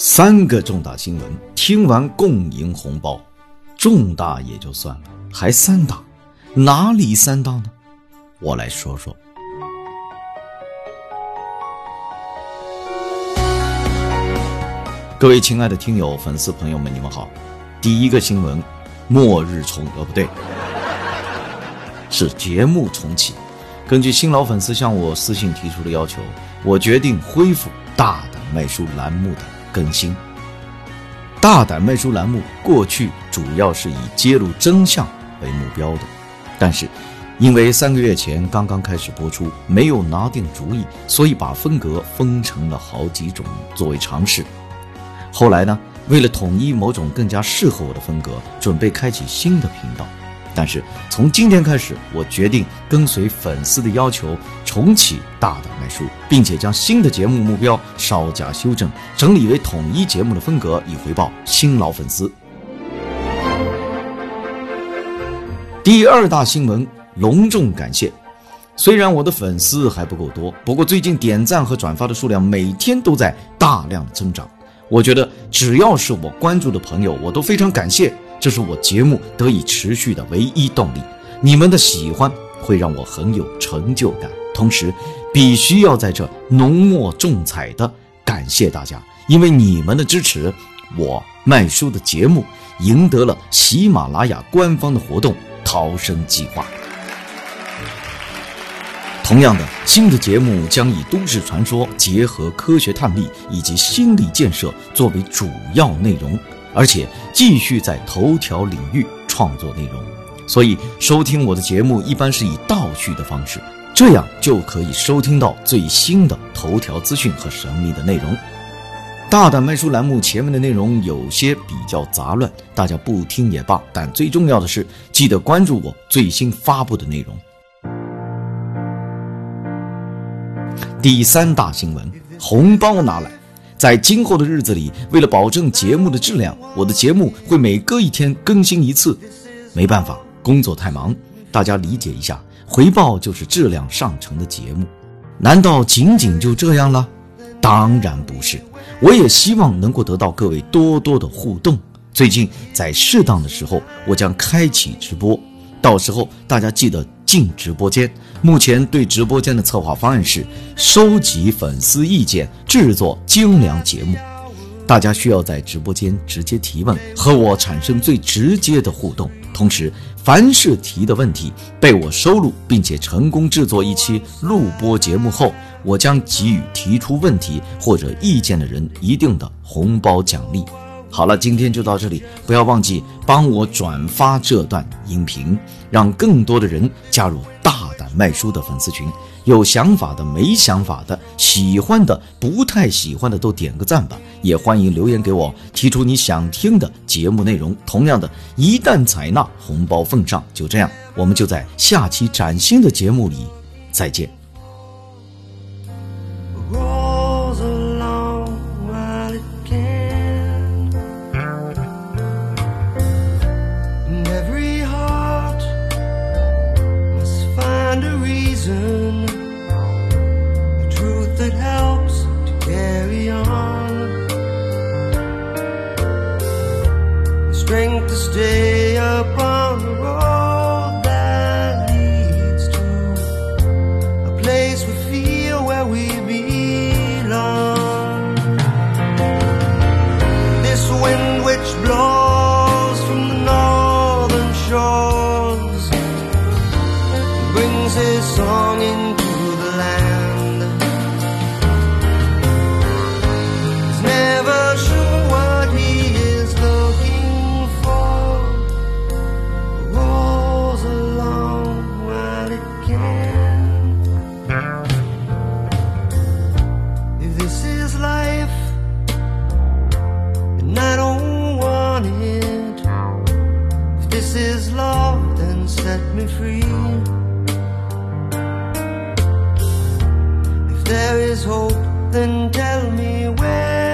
三个重大新闻，听完共赢红包。重大也就算了，还三大，哪里三大呢？我来说说。各位亲爱的听友、粉丝朋友们，你们好。第一个新闻，末日重呃不对，是节目重启。根据新老粉丝向我私信提出的要求，我决定恢复大胆卖书栏目的更新。大胆卖书栏目过去主要是以揭露真相为目标的，但是因为三个月前刚刚开始播出，没有拿定主意，所以把风格分成了好几种作为尝试。后来呢，为了统一某种更加适合我的风格，准备开启新的频道。但是从今天开始，我决定跟随粉丝的要求，重启大胆卖书，并且将新的节目目标稍加修正，整理为统一节目的风格，以回报新老粉丝。第二大新闻，隆重感谢。虽然我的粉丝还不够多，不过最近点赞和转发的数量每天都在大量增长。我觉得只要是我关注的朋友，我都非常感谢，这是我节目得以持续的唯一动力。你们的喜欢会让我很有成就感，同时必须要在这浓墨重彩的感谢大家，因为你们的支持，我卖书的节目赢得了喜马拉雅官方的活动“逃生计划”。同样的，新的节目将以都市传说结合科学探秘以及心理建设作为主要内容，而且继续在头条领域创作内容。所以，收听我的节目一般是以倒叙的方式，这样就可以收听到最新的头条资讯和神秘的内容。大胆卖书栏目前面的内容有些比较杂乱，大家不听也罢。但最重要的是，记得关注我最新发布的内容。第三大新闻，红包拿来！在今后的日子里，为了保证节目的质量，我的节目会每隔一天更新一次。没办法，工作太忙，大家理解一下。回报就是质量上乘的节目，难道仅仅就这样了？当然不是，我也希望能够得到各位多多的互动。最近在适当的时候，我将开启直播，到时候大家记得。进直播间。目前对直播间的策划方案是收集粉丝意见，制作精良节目。大家需要在直播间直接提问，和我产生最直接的互动。同时，凡是提的问题被我收录，并且成功制作一期录播节目后，我将给予提出问题或者意见的人一定的红包奖励。好了，今天就到这里，不要忘记帮我转发这段音频，让更多的人加入大胆卖书的粉丝群。有想法的、没想法的、喜欢的、不太喜欢的，都点个赞吧。也欢迎留言给我，提出你想听的节目内容。同样的，一旦采纳，红包奉上。就这样，我们就在下期崭新的节目里再见。Is hope, then tell me where